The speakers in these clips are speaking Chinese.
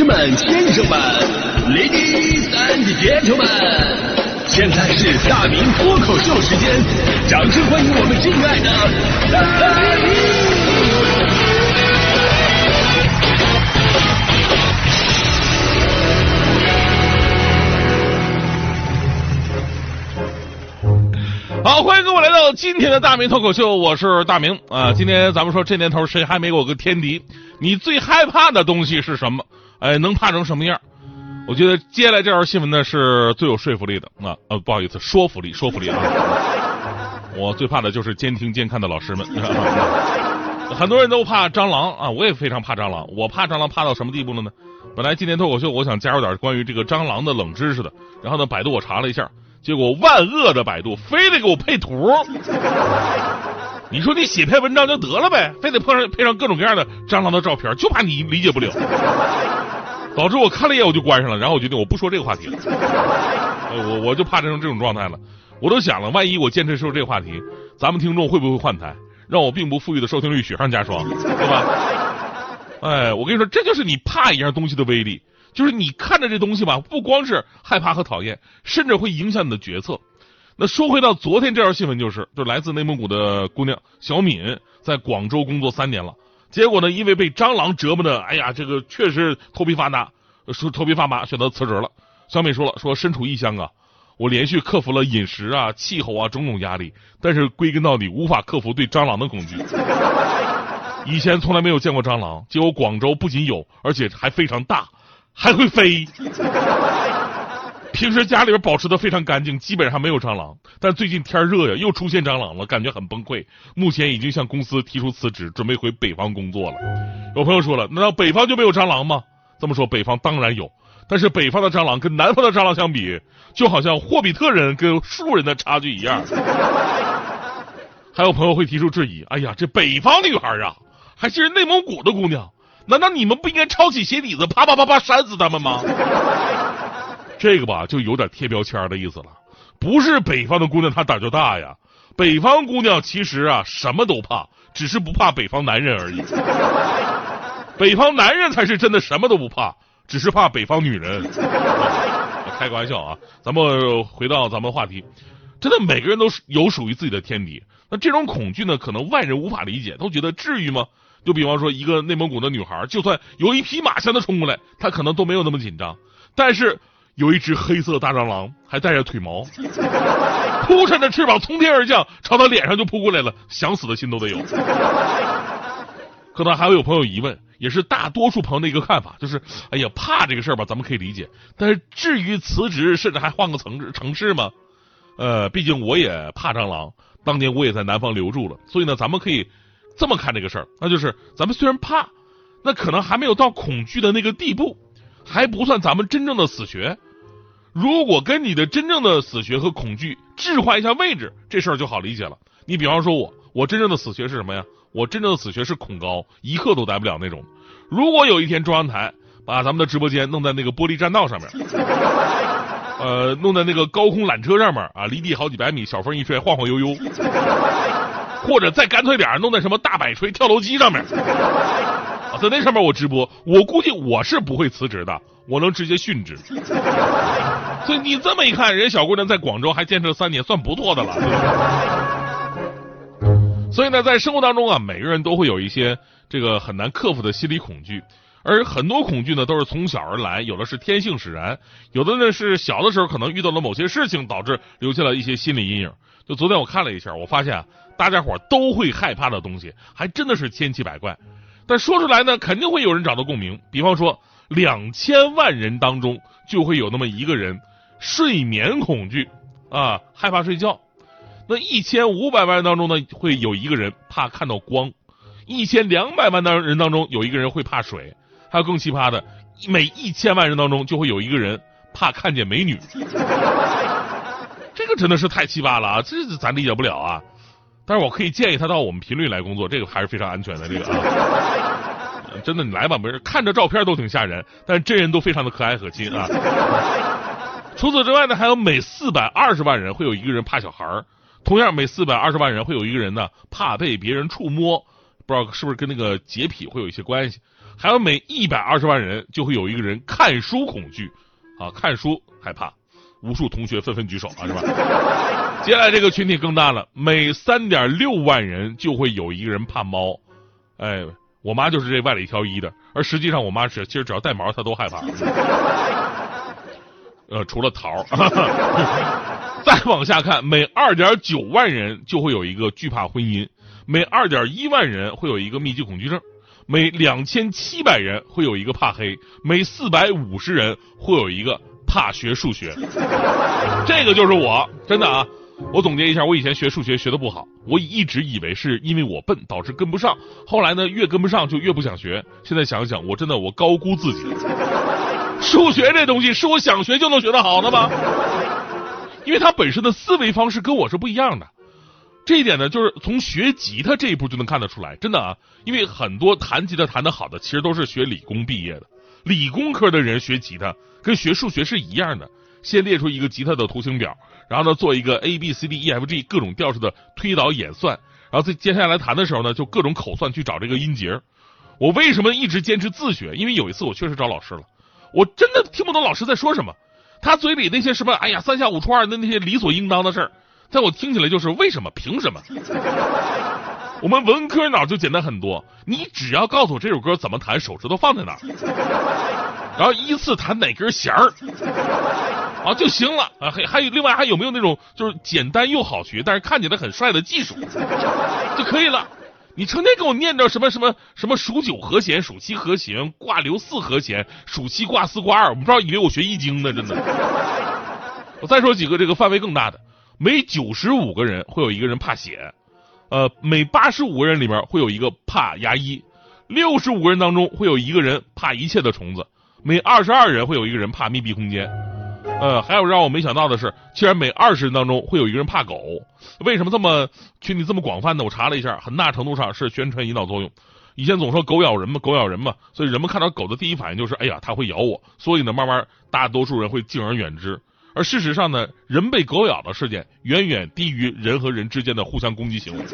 士们、先生们，Ladies and Gentlemen，现在是大明脱口秀时间，掌声欢迎我们敬爱的！好，欢迎各位来到今天的大明脱口秀，我是大明啊。今天咱们说这年头谁还没有个天敌？你最害怕的东西是什么？哎，能怕成什么样？我觉得接下来这条新闻呢是最有说服力的啊呃，不好意思，说服力，说服力啊。我最怕的就是监听监看的老师们。很多人都怕蟑螂啊，我也非常怕蟑螂。我怕蟑螂怕到什么地步了呢？本来今天脱口秀我想加入点关于这个蟑螂的冷知识的，然后呢，百度我查了一下。结果万恶的百度非得给我配图，你说你写篇文章就得了呗，非得配上配上各种各样的蟑螂的照片，就怕你理解不了，导致我看了一眼我就关上了，然后我决定我不说这个话题了，我我就怕成这种状态了，我都想了，万一我坚持说这个话题，咱们听众会不会换台，让我并不富裕的收听率雪上加霜，对吧？哎，我跟你说，这就是你怕一样东西的威力。就是你看着这东西吧，不光是害怕和讨厌，甚至会影响你的决策。那说回到昨天这条新闻，就是就来自内蒙古的姑娘小敏，在广州工作三年了，结果呢，因为被蟑螂折磨的，哎呀，这个确实头皮发麻，说头皮发麻，选择辞职了。小敏说了，说身处异乡啊，我连续克服了饮食啊、气候啊种种压力，但是归根到底无法克服对蟑螂的恐惧。以前从来没有见过蟑螂，结果广州不仅有，而且还非常大。还会飞，平时家里边保持的非常干净，基本上没有蟑螂。但最近天热呀，又出现蟑螂了，感觉很崩溃。目前已经向公司提出辞职，准备回北方工作了。有朋友说了，难道北方就没有蟑螂吗？这么说，北方当然有，但是北方的蟑螂跟南方的蟑螂相比，就好像霍比特人跟树人的差距一样。还有朋友会提出质疑，哎呀，这北方女孩啊，还是内蒙古的姑娘。难道你们不应该抄起鞋底子，啪啪啪啪扇死他们吗？这个吧，就有点贴标签的意思了。不是北方的姑娘她胆就大呀，北方姑娘其实啊什么都怕，只是不怕北方男人而已。北方男人才是真的什么都不怕，只是怕北方女人。开个玩笑啊，咱们回到咱们话题，真的每个人都是有属于自己的天敌。那这种恐惧呢，可能外人无法理解，都觉得至于吗？就比方说，一个内蒙古的女孩，就算有一匹马向她冲过来，她可能都没有那么紧张。但是有一只黑色大蟑螂，还带着腿毛，扑扇着翅膀从天而降，朝他脸上就扑过来了，想死的心都得有。可能还会有朋友疑问，也是大多数朋友的一个看法，就是：哎呀，怕这个事儿吧，咱们可以理解。但是至于辞职，甚至还换个城市城市吗？呃，毕竟我也怕蟑螂，当年我也在南方留住了，所以呢，咱们可以。这么看这个事儿，那就是咱们虽然怕，那可能还没有到恐惧的那个地步，还不算咱们真正的死穴。如果跟你的真正的死穴和恐惧置换一下位置，这事儿就好理解了。你比方说我，我真正的死穴是什么呀？我真正的死穴是恐高，一刻都待不了那种。如果有一天中央台把咱们的直播间弄在那个玻璃栈道上面，呃，弄在那个高空缆车上面啊，离地好几百米，小风一吹，晃晃悠悠。或者再干脆点弄在什么大摆锤跳楼机上面，在那上面我直播，我估计我是不会辞职的，我能直接殉职。所以你这么一看，人小姑娘在广州还坚持了三年，算不错的了。所以呢，在生活当中啊，每个人都会有一些这个很难克服的心理恐惧，而很多恐惧呢都是从小而来，有的是天性使然，有的呢是小的时候可能遇到了某些事情导致留下了一些心理阴影。就昨天我看了一下，我发现。大家伙都会害怕的东西，还真的是千奇百怪。但说出来呢，肯定会有人找到共鸣。比方说，两千万人当中就会有那么一个人睡眠恐惧啊，害怕睡觉。那一千五百万人当中呢，会有一个人怕看到光。一千两百万的人当中有一个人会怕水。还有更奇葩的，每一千万人当中就会有一个人怕看见美女。这个真的是太奇葩了啊！这咱理解不了啊。但是我可以建议他到我们频率来工作，这个还是非常安全的。这个啊，真的你来吧，没事。看着照片都挺吓人，但是真人都非常的可爱可亲啊。除此之外呢，还有每四百二十万人会有一个人怕小孩儿，同样每四百二十万人会有一个人呢怕被别人触摸，不知道是不是跟那个洁癖会有一些关系。还有每一百二十万人就会有一个人看书恐惧，啊，看书害怕。无数同学纷纷举手啊，是吧？接下来这个群体更大了，每三点六万人就会有一个人怕猫。哎，我妈就是这万里挑一的，而实际上我妈是其实只要带毛她都害怕。呃，除了桃。再往下看，每二点九万人就会有一个惧怕婚姻，每二点一万人会有一个密集恐惧症，每两千七百人会有一个怕黑，每四百五十人会有一个。怕学数学，这个就是我，真的啊！我总结一下，我以前学数学学的不好，我一直以为是因为我笨导致跟不上，后来呢越跟不上就越不想学。现在想想，我真的我高估自己。数学这东西是我想学就能学得好的吗？因为它本身的思维方式跟我是不一样的。这一点呢，就是从学吉他这一步就能看得出来，真的啊！因为很多弹吉他弹得好的，其实都是学理工毕业的。理工科的人学吉他跟学数学是一样的，先列出一个吉他的图形表，然后呢做一个 A B C D E F G 各种调式的推导演算，然后在接下来弹的时候呢，就各种口算去找这个音节。我为什么一直坚持自学？因为有一次我确实找老师了，我真的听不懂老师在说什么，他嘴里那些什么哎呀三下五除二的那些理所应当的事儿，在我听起来就是为什么？凭什么？我们文科脑就简单很多，你只要告诉我这首歌怎么弹，手指头放在哪儿，然后依次弹哪根弦儿，啊就行了啊。还还有另外还有没有那种就是简单又好学，但是看起来很帅的技术 就可以了。你成天给我念叨什么什么什么数九和弦、数七和弦、挂留四和弦、数七挂四挂二，我不知道以为我学易经呢，真的。我再说几个这个范围更大的，每九十五个人会有一个人怕血。呃，每八十五个人里面会有一个怕牙医，六十五个人当中会有一个人怕一切的虫子，每二十二人会有一个人怕密闭空间。呃，还有让我没想到的是，竟然每二十人当中会有一个人怕狗。为什么这么群体这么广泛呢？我查了一下，很大程度上是宣传引导作用。以前总说狗咬人嘛，狗咬人嘛，所以人们看到狗的第一反应就是，哎呀，它会咬我。所以呢，慢慢大多数人会敬而远之。而事实上呢，人被狗咬的事件远远低于人和人之间的互相攻击行为。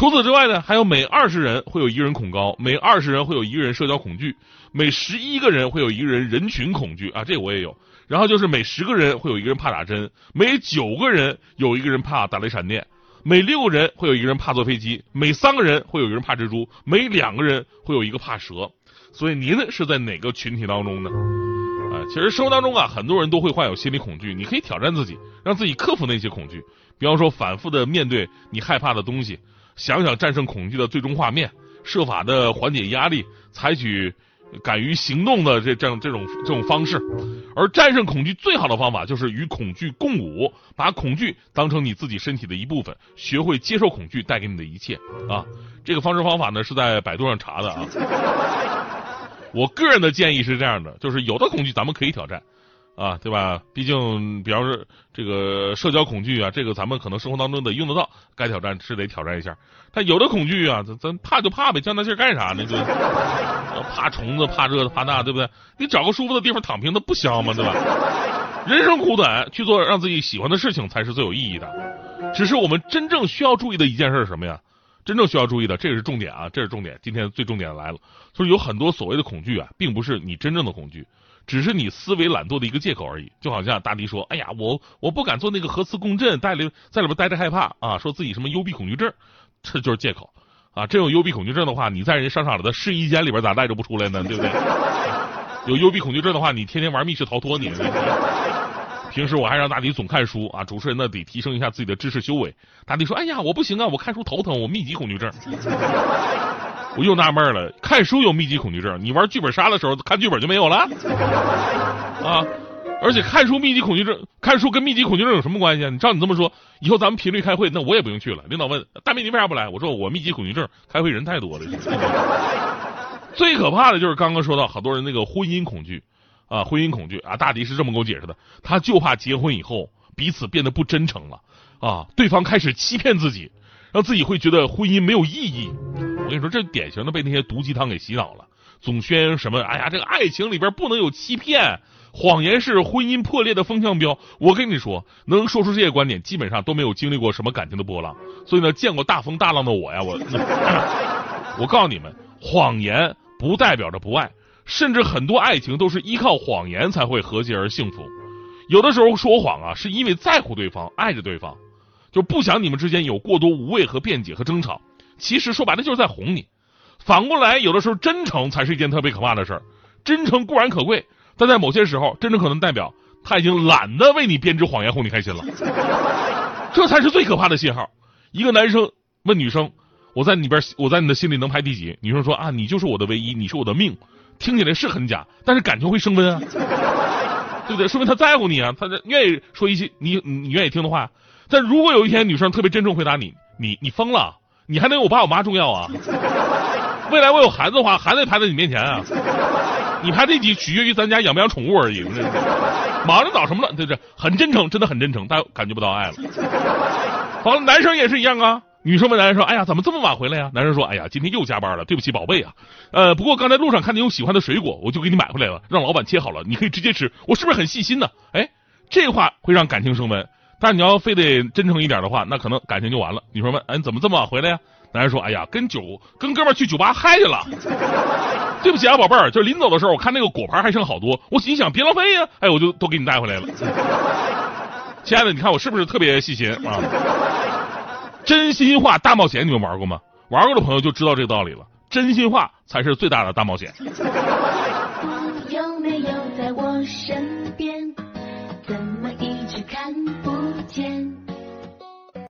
除此之外呢，还有每二十人会有一个人恐高，每二十人会有一个人社交恐惧，每十一个人会有一个人人群恐惧啊，这我也有。然后就是每十个人会有一个人怕打针，每九个人有一个人怕打雷闪电，每六个人会有一个人怕坐飞机，每三个人会有一个人怕蜘蛛，每两个人会有一个怕蛇。所以您是在哪个群体当中呢？啊，其实生活当中啊，很多人都会患有心理恐惧。你可以挑战自己，让自己克服那些恐惧。比方说，反复的面对你害怕的东西，想想战胜恐惧的最终画面，设法的缓解压力，采取敢于行动的这这样这种这种方式。而战胜恐惧最好的方法就是与恐惧共舞，把恐惧当成你自己身体的一部分，学会接受恐惧带给你的一切。啊，这个方式方法呢是在百度上查的啊。我个人的建议是这样的，就是有的恐惧咱们可以挑战，啊，对吧？毕竟，比方说这个社交恐惧啊，这个咱们可能生活当中得用得到，该挑战是得挑战一下。但有的恐惧啊，咱咱怕就怕呗，较那劲干啥呢？就 怕虫子，怕这怕那，对不对？你找个舒服的地方躺平，那不香吗？对吧？人生苦短，去做让自己喜欢的事情才是最有意义的。只是我们真正需要注意的一件事是什么呀？真正需要注意的，这个是重点啊，这是重点。今天最重点来了，就是有很多所谓的恐惧啊，并不是你真正的恐惧，只是你思维懒惰的一个借口而已。就好像大迪说：“哎呀，我我不敢做那个核磁共振，在里在里边待着害怕啊，说自己什么幽闭恐惧症，这就是借口啊。真有幽闭恐惧症的话，你在人商场里的试衣间里边咋带着不出来呢？对不对？有幽闭恐惧症的话，你天天玩密室逃脱你。”平时我还让大迪总看书啊，主持人呢得提升一下自己的知识修为。大迪说：“哎呀，我不行啊，我看书头疼，我密集恐惧症。”我又纳闷了，看书有密集恐惧症，你玩剧本杀的时候看剧本就没有了？啊！而且看书密集恐惧症，看书跟密集恐惧症有什么关系啊？你照你这么说，以后咱们频率开会，那我也不用去了。领导问大明你为啥不来？我说我密集恐惧症，开会人太多了。最可怕的就是刚刚说到，好多人那个婚姻恐惧。啊，婚姻恐惧啊！大迪是这么给我解释的，他就怕结婚以后彼此变得不真诚了啊，对方开始欺骗自己，让自己会觉得婚姻没有意义。我跟你说，这典型的被那些毒鸡汤给洗脑了，总宣扬什么？哎呀，这个爱情里边不能有欺骗，谎言是婚姻破裂的风向标。我跟你说，能说出这些观点，基本上都没有经历过什么感情的波浪。所以呢，见过大风大浪的我呀，我我告诉你们。谎言不代表着不爱，甚至很多爱情都是依靠谎言才会和谐而幸福。有的时候说谎啊，是因为在乎对方，爱着对方，就不想你们之间有过多无谓和辩解和争吵。其实说白了就是在哄你。反过来，有的时候真诚才是一件特别可怕的事儿。真诚固然可贵，但在某些时候，真诚可能代表他已经懒得为你编织谎言哄你开心了。这才是最可怕的信号。一个男生问女生：“我在里边，我在你的心里能排第几？”女生说：“啊，你就是我的唯一，你是我的命。”听起来是很假，但是感情会升温啊，对不对？说明他在乎你啊，他愿意说一些你你愿意听的话。但如果有一天女生特别真诚回答你：“你你疯了？你还能有我爸我妈重要啊？未来我有孩子的话，孩子排在你面前啊？你排第几取决于咱家养不养宠物而已。忙着找什么了？对不对？很真诚，真的很真诚，但感觉不到爱了。好了，男生也是一样啊。女生问男生说：“哎呀，怎么这么晚回来呀？”男生说：“哎呀，今天又加班了，对不起，宝贝啊。呃，不过刚才路上看见有喜欢的水果，我就给你买回来了，让老板切好了，你可以直接吃。我是不是很细心呢？”哎，这话会让感情升温。但你要非得真诚一点的话，那可能感情就完了。女生问：“哎，你怎么这么晚回来呀？”男人说：“哎呀，跟酒跟哥们去酒吧嗨去了。对不起啊，宝贝儿，就临走的时候，我看那个果盘还剩好多，我心想别浪费呀，哎，我就都给你带回来了。亲爱的，你看我是不是特别细心啊？”真心话大冒险，你们玩过吗？玩过的朋友就知道这个道理了。真心话才是最大的大冒险。有没有在我身